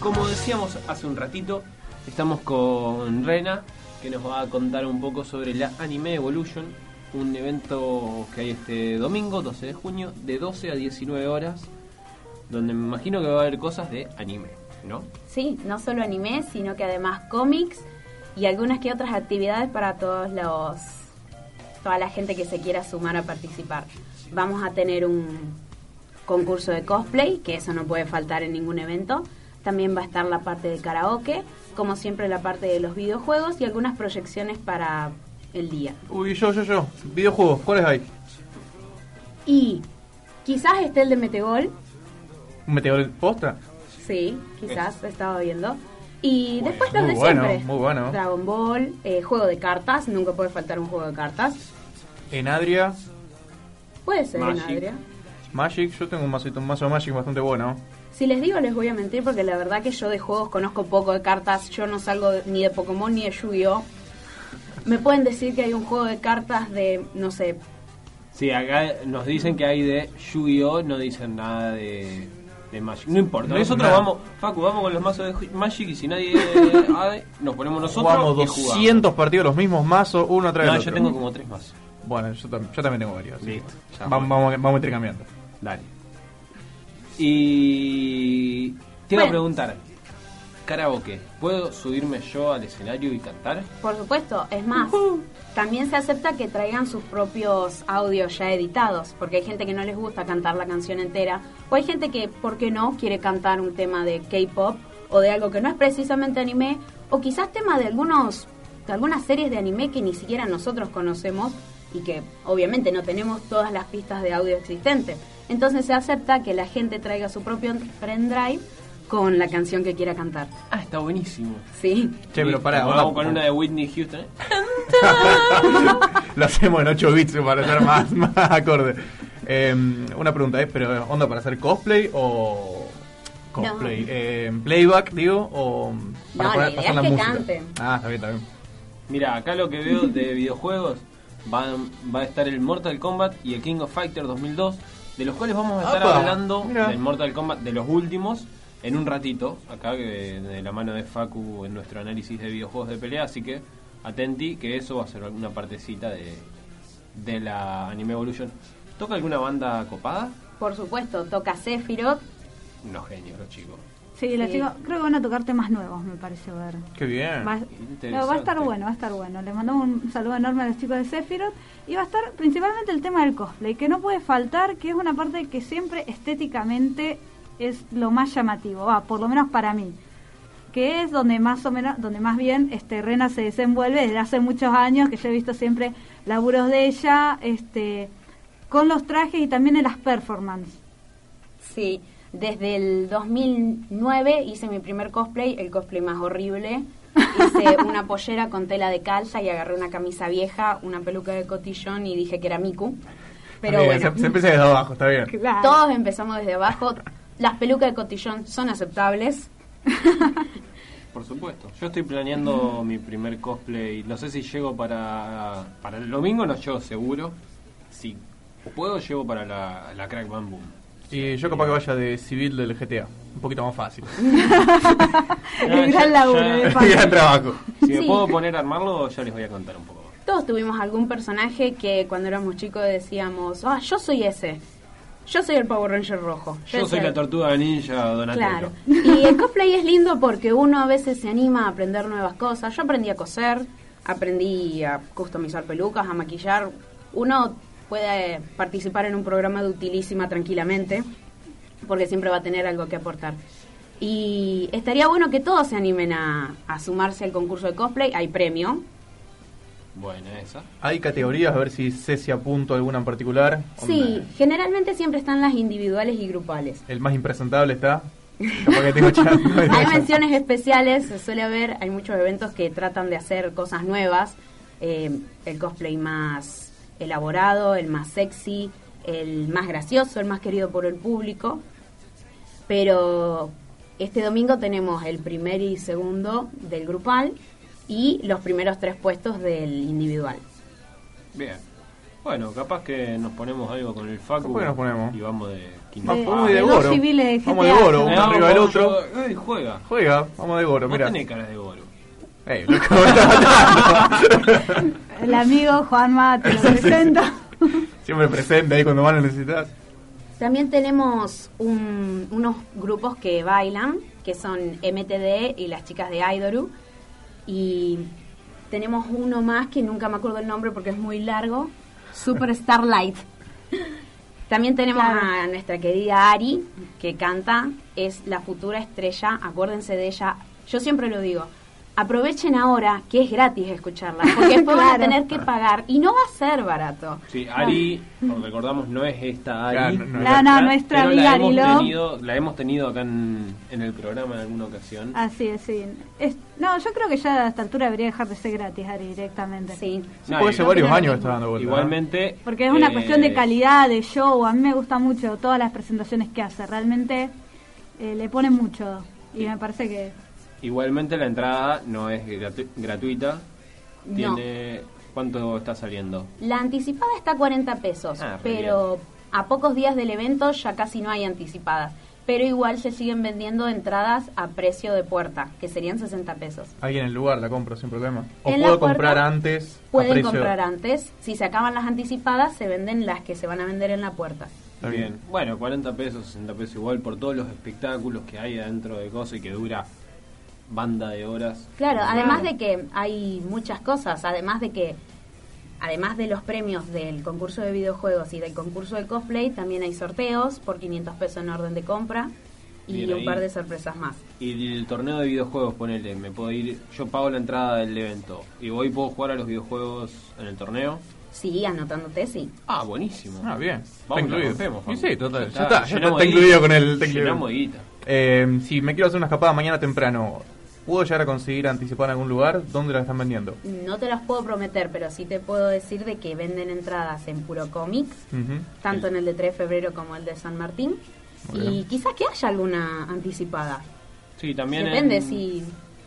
como decíamos hace un ratito, estamos con Rena, que nos va a contar un poco sobre la Anime Evolution, un evento que hay este domingo, 12 de junio, de 12 a 19 horas, donde me imagino que va a haber cosas de anime, ¿no? Sí, no solo anime, sino que además cómics y algunas que otras actividades para todos los toda la gente que se quiera sumar a participar. Vamos a tener un concurso de cosplay, que eso no puede faltar en ningún evento. También va a estar la parte de karaoke, como siempre la parte de los videojuegos y algunas proyecciones para el día. Uy, yo, yo, yo. Videojuegos, ¿cuáles hay? Y quizás esté el de Metegol, ¿Un meteor posta? sí, quizás, estaba viendo. Y después los de bueno, siempre. muy bueno. Dragon Ball, eh, juego de cartas, nunca puede faltar un juego de cartas. En Adria, Puede ser en. Adria. Magic, yo tengo un mazo, un mazo de Magic bastante bueno. Si les digo, les voy a mentir porque la verdad que yo de juegos conozco poco de cartas. Yo no salgo de- ni de Pokémon ni de Yu-Gi-Oh! Me pueden decir que hay un juego de cartas de, no sé, Sí, acá nos dicen que hay de Yu-Gi-Oh! No dicen nada de, de Magic. No importa. No, nosotros nada. vamos, Facu, vamos con los mazos de Magic y si nadie nos ponemos nosotros Jugamos y jugamos. 200 partidos, los mismos mazos, uno atrás No, del yo otro. tengo como tres mazos. Bueno, yo, tam- yo también tengo varios. Listo, vamos, vamos, vamos intercambiando. Dale. Y te iba a preguntar, karaoke, ¿puedo subirme yo al escenario y cantar? por supuesto, es más, también se acepta que traigan sus propios audios ya editados, porque hay gente que no les gusta cantar la canción entera, o hay gente que, ¿por qué no?, quiere cantar un tema de K-pop o de algo que no es precisamente anime, o quizás tema de algunos de algunas series de anime que ni siquiera nosotros conocemos y que obviamente no tenemos todas las pistas de audio existentes. Entonces se acepta que la gente traiga su propio pendrive con la canción que quiera cantar. Ah, está buenísimo. Sí. Che, pero pará, Vamos con una de Whitney Houston. ¿eh? Lo hacemos en 8 bits para ser más, más acorde. Eh, una pregunta, ¿eh? ¿Pero onda para hacer cosplay o cosplay? No. Eh, ¿Playback, digo? ¿O para No, la idea pasar es que canten. Ah, está bien, está bien. Mira, acá lo que veo de videojuegos va, va a estar el Mortal Kombat y el King of Fighter 2002, de los cuales vamos a estar Apa, hablando mira. del Mortal Kombat, de los últimos, en un ratito, acá que de la mano de Facu en nuestro análisis de videojuegos de pelea, así que atenti que eso va a ser una partecita de, de la Anime Evolution. ¿Toca alguna banda copada? Por supuesto, toca Sephiroth. Unos genios los chicos. Sí, Sí. creo que van a tocar temas nuevos, me parece ver. Qué bien. Va, no, va a estar bueno, va a estar bueno. Le mandamos un saludo enorme a los chicos de Sephiroth y va a estar principalmente el tema del cosplay, que no puede faltar, que es una parte que siempre estéticamente es lo más llamativo, va, por lo menos para mí. Que es donde más o menos, donde más bien este Rena se desenvuelve desde hace muchos años, que yo he visto siempre laburos de ella, este con los trajes y también en las performances. Sí, desde el 2009 hice mi primer cosplay, el cosplay más horrible. Hice una pollera con tela de calza y agarré una camisa vieja, una peluca de cotillón y dije que era Miku. Pero bueno, se, se empieza desde abajo, está bien. Claro. todos empezamos desde abajo. Las pelucas de cotillón son aceptables. Por supuesto. Yo estoy planeando mi primer cosplay. No sé si llego para, para el domingo, no llego seguro. Si puedo, llego para la, la Crack Bam Boom. Y yo capaz que vaya de civil del GTA. Un poquito más fácil. El gran laburo de Facu. Gran trabajo. Si me Sí. puedo poner a armarlo, ya les voy a contar un poco. Todos tuvimos algún personaje que cuando éramos chicos decíamos, ah, yo soy ese. Yo soy el Power Ranger rojo. Yo soy ese". la tortuga ninja Donatello. Claro. Y el cosplay es lindo porque uno a veces se anima a aprender nuevas cosas. Yo aprendí a coser, aprendí a customizar pelucas, a maquillar. Uno puede participar en un programa de utilísima tranquilamente porque siempre va a tener algo que aportar. Y estaría bueno que todos se animen a, a sumarse al concurso de cosplay. Hay premio. Buena esa. Hay categorías, a ver si sé si apunto a alguna en particular. Sí, generalmente siempre están las individuales y grupales. El más impresentable está. Que tengo. Hay menciones especiales, se suele haber, hay muchos eventos que tratan de hacer cosas nuevas, eh, el cosplay más elaborado, el más sexy, el más gracioso, el más querido por el público, pero este domingo tenemos el primer y segundo del grupal y los primeros tres puestos del individual. Bien. Bueno, capaz que nos ponemos algo con el Facu. Nos ponemos. Y vamos de De- quinta. Vamos de de Goro. civiles de Vamos de. Goro, uno arriba del otro. yo- eh, juega. Juega, vamos de Goro, No mira. tenés cara de Goro. Ey, loco, me está matando. El amigo Juanma te lo presenta. Siempre presente ahí cuando más lo necesitas. También tenemos un- unos grupos que bailan, que son MTD y las chicas de Aidoru. Y tenemos uno más que nunca me acuerdo el nombre porque es muy largo, Super Starlight. También tenemos Claro. a nuestra querida Ari, que canta, es la futura estrella, acuérdense de ella. Yo siempre lo digo, aprovechen ahora que es gratis escucharla, porque después van a Claro. tener que pagar y no va a ser barato. Sí, Ari, como recordamos, no es esta Ari. Claro, no, no. No, no, nuestra pero amiga la hemos, Arilo. tenido, la hemos tenido acá en, en el programa en alguna ocasión. Así es, sí. Es- no, yo creo que ya a esta altura debería dejar de ser gratis, Ari, directamente. Sí. Sí, No, hace no varios años está dando vuelta. ¿no? Igualmente. Porque es una eh, cuestión de calidad, de show. A mí me gusta mucho todas las presentaciones que hace. Realmente eh, le pone mucho. Y me parece que. Igualmente la entrada no es gratu- gratuita. No. Tiene. ¿Cuánto está saliendo? La anticipada está a 40 pesos, Ah, pero a pocos días del evento ya casi no hay anticipadas. Pero igual se siguen vendiendo entradas a precio de puerta, que serían 60 pesos. Ahí en el lugar la compro sin problema. O En puedo comprar antes. a Pueden precio- comprar antes. Si se acaban las anticipadas, se venden las que se van a vender en la puerta. Está bien. bien. Bueno, 40 pesos, 60 pesos igual por todos los espectáculos que hay adentro de cosas y que dura banda de horas. Claro, además de que hay muchas cosas, además de que, además de los premios del concurso de videojuegos y del concurso de cosplay, también hay sorteos por 500 pesos en orden de compra y Bien un ahí. par de sorpresas más. Y el torneo de videojuegos, ponele, me puedo ir, yo pago la entrada del evento y voy y puedo jugar a los videojuegos en el torneo. Sí, anotándote, sí. Ah, buenísimo. Ah, bien. Está Vamos, la incluido. Y Facu. sí, total. Ya Ya está, está, ya está, llenamos está incluido guita. con el. está incluido. Llenamos guita. Eh, si me quiero hacer una escapada mañana temprano, ¿puedo llegar a conseguir anticipada en algún lugar? ¿Dónde la están vendiendo? No te las puedo prometer, pero sí te puedo decir de que venden entradas en Puro Comics, Ujú. tanto en el de 3 de febrero como el de San Martín. Muy Y quizás que haya alguna anticipada. Sí, también Depende en- si,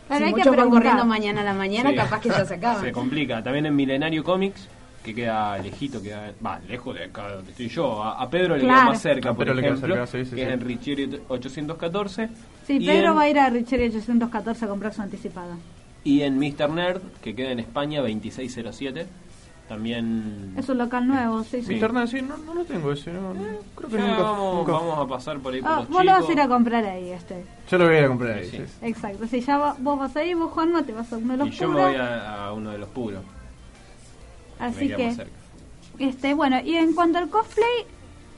Claro, si hay que van corriendo mañana a la mañana, Sí. capaz que ya se acaban. Se complica. También en Milenario Comics, que queda lejito, queda, va, lejos de acá donde estoy yo. A, a Pedro le queda Claro. más cerca, A por Pedro le queda ejemplo, cerca, sí, sí, que es sí. en Richieri 814. Sí, Pedro en- va a ir a Richeri 814 a comprar su anticipada. Y en Mr. Nerd, que queda en España 2607. También... Es un local nuevo, sí, sí. Internet, sí, no, no lo tengo ese. No, no, creo que Ya nunca, vamos, nunca- vamos a pasar por ahí por Ah, los vos lo vas a ir a comprar ahí, este. Yo lo voy a ir a comprar ahí. Sí, sí. Exacto. Si ya va- vos vas ahí, vos Juanma, te vas a uno de los Y yo me puros. voy a, a uno de los puros. me Así que, este, bueno, y en cuanto al cosplay,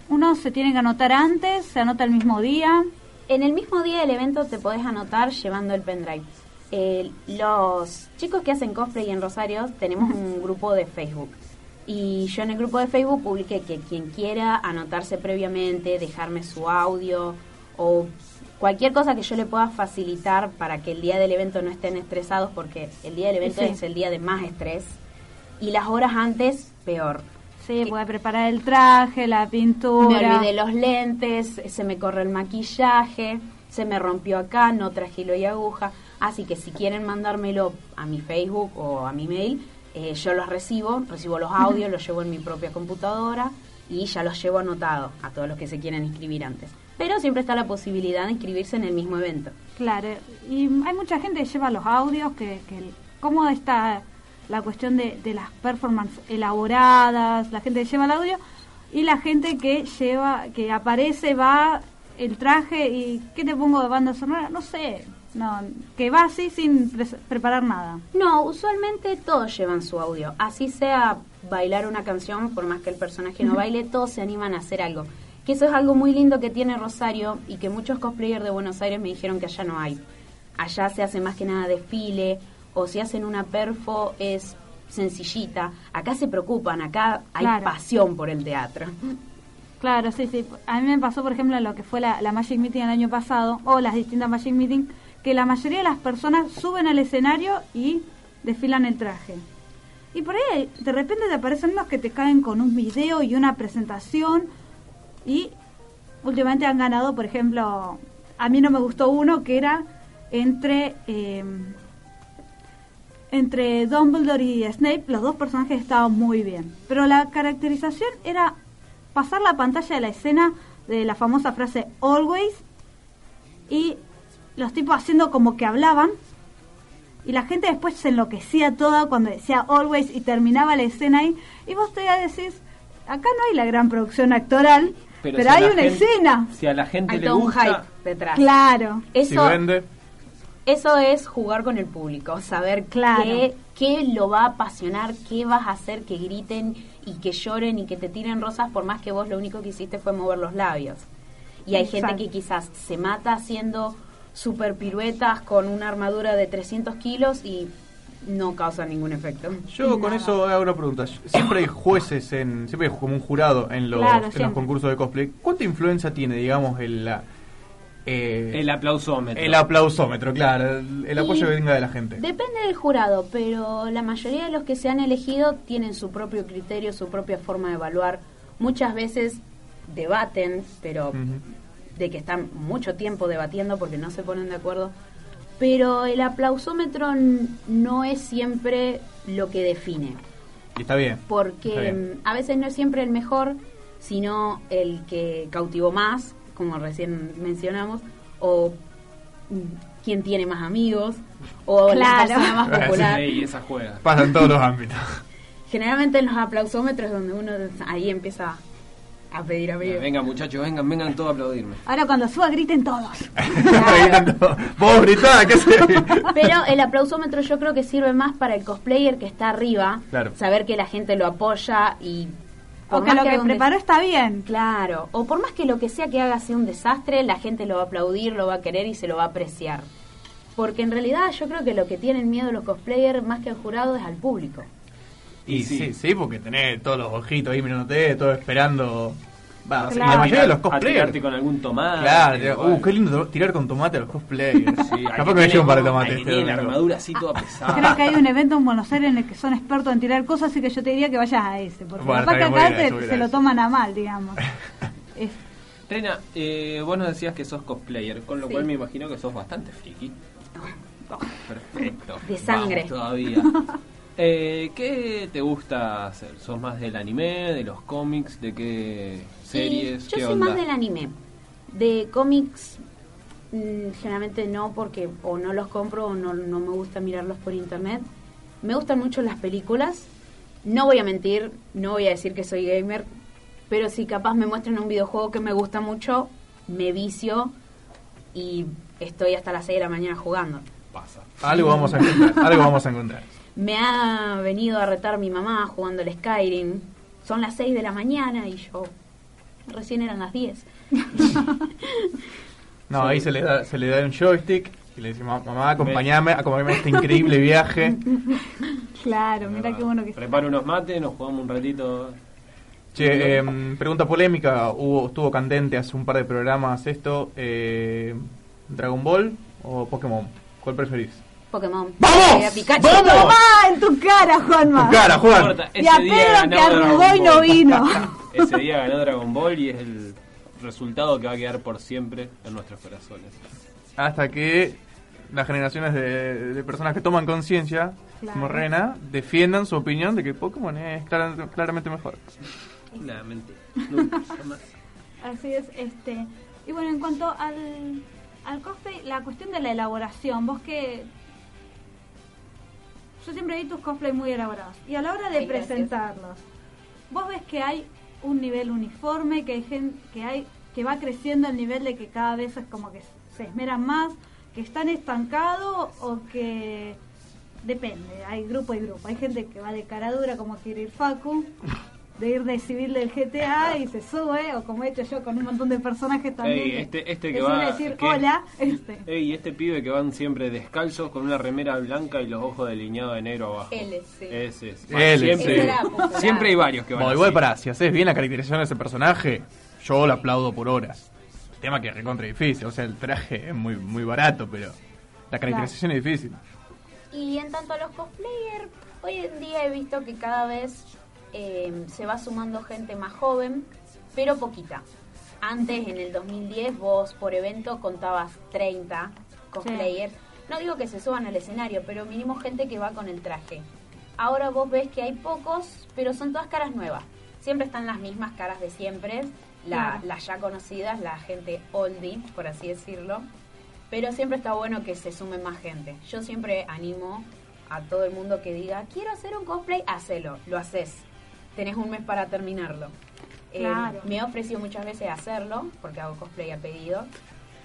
uno se tiene que anotar antes, se anota el mismo día. En el mismo día del evento te podés anotar llevando el pendrive. Eh, los chicos que hacen cosplay en Rosario tenemos un grupo de Facebook. Y yo en el grupo de Facebook publiqué que quien quiera anotarse previamente, dejarme su audio o cualquier cosa que yo le pueda facilitar para que el día del evento no estén estresados, porque el día del evento Sí. es el día de más estrés. Y las horas antes, peor. Sí, puede preparar el traje, la pintura. Me olvidé los lentes, se me corre el maquillaje, se me rompió acá, no traje hilo y aguja. Así que si quieren mandármelo a mi Facebook o a mi mail, eh, yo los recibo, recibo los audios, los llevo en mi propia computadora y ya los llevo anotados a todos los que se quieran inscribir antes. Pero siempre está la posibilidad de inscribirse en el mismo evento. Claro, y hay mucha gente que lleva los audios, que, que cómo está la cuestión de, de las performances elaboradas, la gente que lleva el audio y la gente que lleva, que aparece, va el traje y ¿qué te pongo de banda sonora? No sé, no, que va así sin pre- preparar nada. No, usualmente todos llevan su audio. Así sea bailar una canción, por más que el personaje no baile, todos se animan a hacer algo. Que eso es algo muy lindo que tiene Rosario y que muchos cosplayers de Buenos Aires me dijeron que allá no hay. Allá se hace más que nada desfile o si hacen una perfo es sencillita. Acá se preocupan, acá hay Claro. pasión por el teatro. Claro, sí, sí. A mí me pasó, por ejemplo, en lo que fue la, la Magic Meeting el año pasado, o las distintas Magic Meeting, que la mayoría de las personas suben al escenario y desfilan el traje. Y por ahí, de repente te aparecen unos que te caen con un video y una presentación, y últimamente han ganado, por ejemplo, a mí no me gustó uno que era entre... eh, entre Dumbledore y Snape, los dos personajes estaban muy bien. Pero la caracterización era pasar la pantalla de la escena de la famosa frase always y los tipos haciendo como que hablaban y la gente después se enloquecía toda cuando decía always y terminaba la escena ahí y vos te decís acá no hay la gran producción actoral pero, si hay una gente- escena Si a la gente Hay le todo un gusta, hype detrás. claro Si Eso, vende, eso es jugar con el público, saber Claro. qué, qué lo va a apasionar, qué vas a hacer que griten y que lloren y que te tiren rosas por más que vos lo único que hiciste fue mover los labios. Y hay Exacto. gente que quizás se mata haciendo super piruetas con una armadura de 300 kilos y no causa ningún efecto. yo con eso hago una pregunta. Siempre hay jueces, en siempre hay como un jurado en los, Claro, en los siempre. concursos de cosplay. ¿Cuánta influencia tiene, digamos, el, la, eh, el aplausómetro. el aplausómetro? Claro, el, el apoyo que venga de la gente. Depende del jurado, pero la mayoría de los que se han elegido tienen su propio criterio, su propia forma de evaluar. Muchas veces debaten, pero de que están mucho tiempo debatiendo porque no se ponen de acuerdo. Pero el aplausómetro no es siempre lo que define, Y está bien. Está porque bien. a veces no es siempre el mejor, sino el que cautivó más, como recién mencionamos, o quien tiene más amigos, o Claro. la persona más popular. Sí, esa juega. Pasa en todos los ámbitos. Generalmente en los aplausómetros donde uno ahí empieza a pedir a pedir. Venga, muchachos, vengan, vengan todos a aplaudirme. ahora cuando suba griten todos Gritando, Vos gritá, ¿qué sé? Pero el aplausómetro yo creo que sirve más para el cosplayer que está arriba, Claro. saber que la gente lo apoya y por o que lo que des- preparó está bien Claro, o por más que lo que sea que haga sea un desastre, la gente lo va a aplaudir, lo va a querer y se lo va a apreciar. Porque en realidad yo creo que lo que tienen miedo los cosplayers más que al jurado es al público. Y Sí. sí, sí, porque tenés todos los ojitos ahí mirándote, todo esperando. Va, Claro. La mayoría de los A cosplayers. tirarte con algún tomate. Claro, uh, qué lindo tirar con tomate a los cosplayers. Sí, Capaz que me llevo un par de tomates. este tiene la domingo. armadura así toda pesada. Creo que hay un evento en Buenos Aires en el que son expertos en tirar cosas, así que yo te diría que vayas a ese, porque Bueno, capaz que está bien, acá a a a a se lo toman a mal, digamos. Es- Rena, eh, vos nos decías que sos cosplayer, con lo Sí. cual me imagino que sos bastante friki. Perfecto. De sangre. Vamos todavía. Eh, ¿Qué te gusta hacer? ¿Sos más del anime, de los cómics, de qué series? Y yo ¿Qué soy onda? más del anime. De cómics, mm, generalmente no, porque o no los compro o no, no me gusta mirarlos por internet. Me gustan mucho las películas. No voy a mentir, no voy a decir que soy gamer, pero si capaz me muestran un videojuego que me gusta mucho, me vicio y estoy hasta las 6 de la mañana jugando. Pasa. Algo vamos a encontrar, algo vamos a encontrar. Me ha venido a retar mi mamá jugando el Skyrim. Son las 6 de la mañana y yo recién eran las 10. No, ahí se le da, se le da un joystick y le decimos, mamá, acompáñame, acompáñame a este increíble viaje. claro, mira qué bueno que. Preparo unos mates, nos jugamos un ratito. Che, em, pregunta polémica, hubo, estuvo candente hace un par de programas esto, eh, ¿Dragon Ball o Pokémon? ¿Cuál preferís? Pokémon. ¡Vamos! Eh, Pikachu. ¡Vamos! ¡Ah, en tu cara, Juanma! Tu cara, Juan. Y a Pedro que arrugó y no vino. Ese día ganó Dragon Ball y es el resultado que va a quedar por siempre en nuestros corazones. Hasta que las generaciones de, de personas que toman conciencia, Claro. como Rena, defiendan su opinión de que Pokémon es clara- claramente mejor. Claramente. Nunca, jamás. Así es, este. Y bueno, en cuanto al, al cosplay, la cuestión de la elaboración, vos que. Yo siempre vi tus cosplays muy elaborados. Y a la hora de Ay, gracias. presentarlos, vos ves que hay un nivel uniforme, que hay gente que hay que va creciendo el nivel de que cada vez es como que se esmeran más, que están estancados o que depende, hay grupo y grupo. Hay gente que va de cara dura como quiere ir Facu, de ir de civil del GTA y se sube, o como he hecho yo con un montón de personajes también. Ey, este, este que suele va. decir que- hola, este. Ey, este pibe que van siempre descalzos con una remera blanca y los ojos delineados de negro abajo. Él, sí. Ese es. Él, siempre, era hay varios que van. Igual para, si haces bien la caracterización de ese personaje, yo lo aplaudo por horas. El tema que es recontra difícil, o sea, el traje es muy, muy barato, pero la caracterización es difícil. Y en tanto a los cosplayers, hoy en día he visto que cada vez eh, se va sumando gente más joven, pero poquita. Antes, en el 2010, vos por evento contabas 30 cosplayers no digo que se suban al escenario, pero mínimo gente que va con el traje. Ahora vos ves que hay pocos, pero son todas caras nuevas. Siempre están las mismas caras de siempre, la- Claro. las ya conocidas, la gente oldie, por así decirlo. Pero siempre está bueno que se sume más gente. Yo siempre animo a todo el mundo que diga, quiero hacer un cosplay, hacelo, lo haces. Tenés un mes para terminarlo. Eh, me he ofrecido muchas veces a hacerlo, porque hago cosplay a pedido.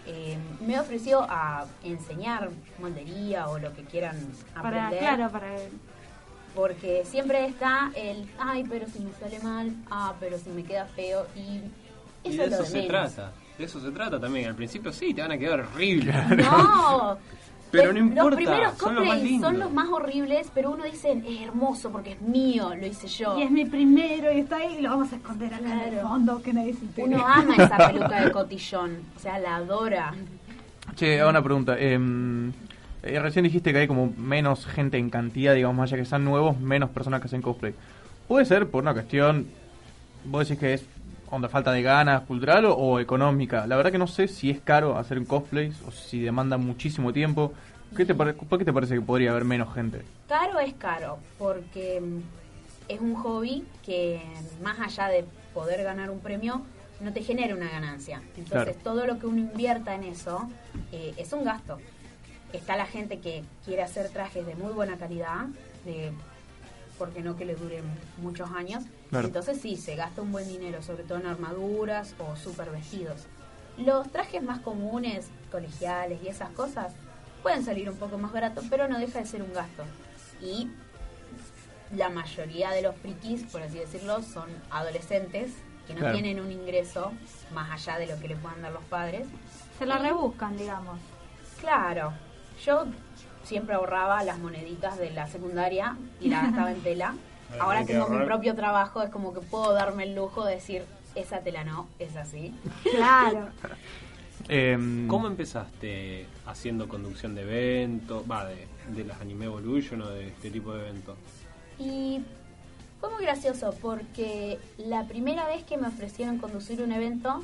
Eh, me he ofrecido a enseñar moldería o lo que quieran Para, aprender. claro, para Porque siempre está el, ay, pero si me sale mal, ah, pero si me queda feo. Y Y eso de es lo eso de se menos. trata. De eso se trata también. Al principio sí, te van a quedar horribles. No. Pero no importa, Los primeros son los más cosplays lindos. son los más horribles, pero uno dice, es hermoso porque es mío, lo hice yo. Y es mi primero y está ahí y lo vamos a esconder acá en el Claro. fondo que nadie se entere. Uno ama esa peluca de cotillón, o sea, la adora. Che, hago una pregunta. em, eh, recién dijiste que hay como menos gente en cantidad, digamos, más allá que sean nuevos, menos personas que hacen cosplay. ¿Puede ser por una cuestión, vos decís que es onda falta de ganas cultural o, o económica? La verdad que no sé si es caro hacer un cosplay o si demanda muchísimo tiempo. ¿Qué te ¿Por qué te parece que podría haber menos gente? Caro es caro, porque mm, es un hobby que más allá de poder ganar un premio, no te genera una ganancia. Entonces Claro. todo lo que uno invierta en eso eh, es un gasto. Está la gente que quiere hacer trajes de muy buena calidad, de porque no que le duren muchos años. Claro. Entonces sí, se gasta un buen dinero, sobre todo en armaduras o super vestidos. Los trajes más comunes, colegiales y esas cosas, pueden salir un poco más baratos, pero no deja de ser un gasto. Y la mayoría de los frikis, por así decirlo, son adolescentes que no Claro. tienen un ingreso más allá de lo que les puedan dar los padres. Se la rebuscan, digamos. Claro, yo siempre ahorraba las moneditas de la secundaria y la gastaba en tela. Ahora que tengo mi propio trabajo, es como que puedo darme el lujo de decir, esa tela no, es así. Claro. Em, ¿Cómo empezaste haciendo conducción de eventos? Va, de, de las Anime Evolution o de este tipo de eventos. Y fue muy gracioso porque la primera vez que me ofrecieron conducir un evento,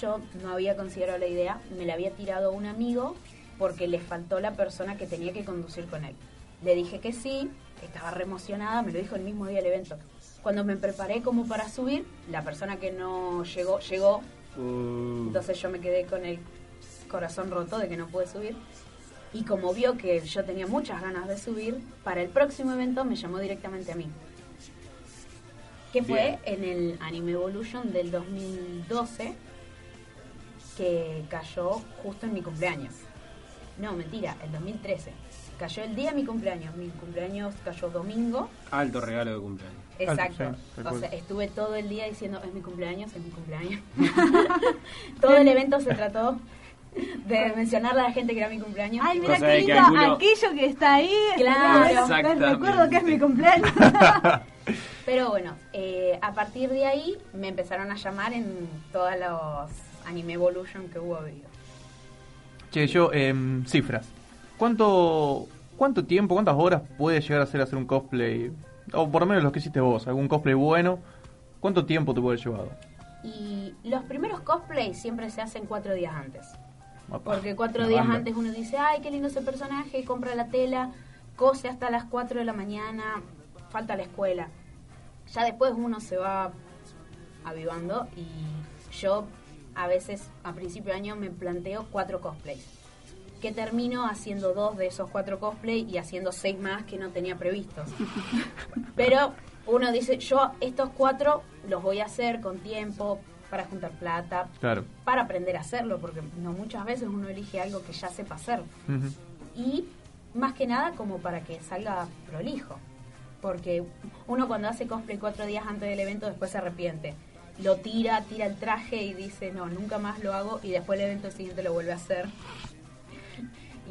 yo no había considerado la idea, me la había tirado un amigo porque le faltó la persona que tenía que conducir con él. Le dije que sí, estaba re emocionada, me lo dijo el mismo día del evento. Cuando me preparé como para subir, la persona que no llegó, llegó, Uh, entonces yo me quedé con el corazón roto de que no pude subir. Y como vio que yo tenía muchas ganas de subir, para el próximo evento me llamó directamente a mí. Que fue en el Anime Evolution del 2012, que cayó justo en mi cumpleaños. No, mentira, el 2013. Cayó el día de mi cumpleaños. Mi cumpleaños cayó domingo. alto regalo de cumpleaños. Exacto. sí, o sea, estuve todo el día diciendo, es mi cumpleaños, es mi cumpleaños. todo el evento se trató de mencionarle a la gente que era mi cumpleaños. Ay, mira qué lindo, alguno- aquello que está ahí. Claro. Recuerdo que es mi cumpleaños. Pero bueno, eh, a partir de ahí me empezaron a llamar en todos los Anime Evolution que hubo habido. Che, yo, em, cifras. ¿Cuánto, ¿Cuánto tiempo, cuántas horas puede llegar a ser hacer un cosplay? O por lo menos los que hiciste vos, algún cosplay bueno. ¿Cuánto tiempo te puede llevar? Y los primeros cosplays siempre se hacen cuatro días antes. Porque cuatro días banda. antes uno dice, ay, qué lindo ese personaje, compra la tela, cose hasta las 4 de la mañana, falta la escuela. Ya después uno se va avivando y yo a veces a principio de año me planteo cuatro cosplays. Que termino haciendo dos de esos cuatro cosplays y haciendo seis más que no tenía previstos. Pero uno dice, yo estos cuatro los voy a hacer con tiempo, para juntar plata, Claro. para aprender a hacerlo, porque no muchas veces uno elige algo que ya sepa hacer. Y más que nada como para que salga prolijo. Porque uno cuando hace cosplay cuatro días antes del evento después se arrepiente. Lo tira, tira el traje y dice, no, nunca más lo hago y después el evento siguiente lo vuelve a hacer.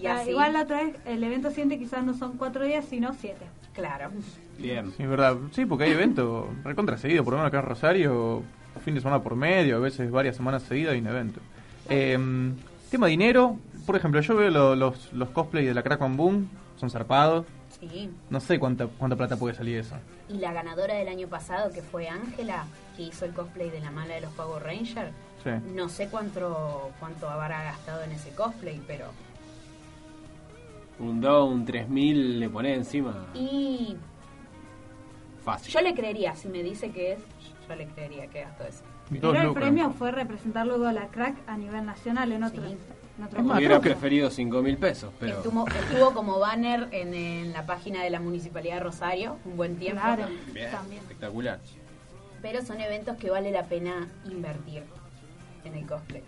Y Ah, así, Igual la otra vez, el evento siguiente quizás no son cuatro días, sino siete. claro. Bien. Sí, es verdad. Sí, porque hay eventos recontra seguido, por lo menos acá en Rosario, fin de semana por medio, a veces varias semanas seguidas hay un evento. Eh, tema dinero, por ejemplo, yo veo lo- los, los cosplays de la Crack on Boom, son zarpados. Sí. No sé cuánta, cuánta plata puede salir eso. Y la ganadora del año pasado, que fue Ángela, que hizo el cosplay de la mala de los Power Rangers, Sí. no sé cuánto, cuánto habrá gastado en ese cosplay, pero Un 2, un 3000 le pone encima. Y Fácil. yo le creería, si me dice que es, yo le creería que gastó eso. Pero el lucas. premio fue representar luego a la crack a nivel nacional en otro, Sí. en otro Es más, Hubiera preferido 5 mil pesos, pero. Estuvo, estuvo como banner en, en la página de la Municipalidad de Rosario un buen tiempo. Claro, Bien, también. espectacular. Pero son eventos que vale la pena invertir en el cosplay.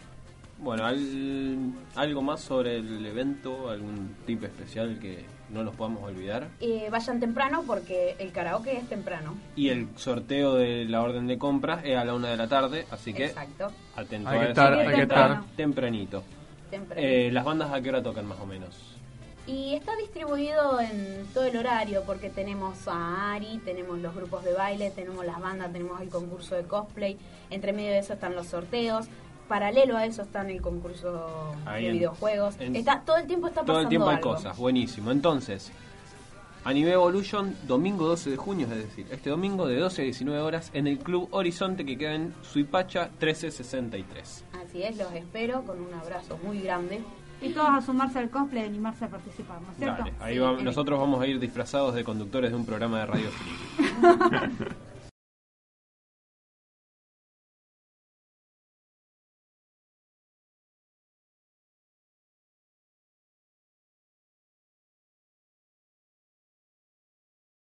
Bueno, al- algo más sobre el evento, algún tip especial que no nos podamos olvidar. Eh, vayan temprano porque el karaoke es temprano. Y el sorteo de la orden de compras es a la una de la tarde, así que Exacto. atento Hay a eso, estar- hay que entrar estar. tempranito. temprano. Eh, ¿Las bandas a qué hora tocan más o menos? Y está distribuido en todo el horario porque tenemos a Ari, tenemos los grupos de baile, tenemos las bandas, tenemos el concurso de cosplay, entre medio de eso están los sorteos, paralelo a eso están el concurso Ahí de en- videojuegos. en- está todo el tiempo está pasando Todo el tiempo hay algo. cosas, buenísimo. Entonces, Anime Evolution, domingo 12 de junio, es decir, este domingo de 12 a 19 horas en el Club Horizonte que queda en Suipacha 1363. Así es, los espero con un abrazo muy grande. Y todos a sumarse al cosplay y animarse a participar, ¿no es cierto? Dale, ahí Sí, va- en el- nosotros vamos a ir disfrazados de conductores de un programa de radio free.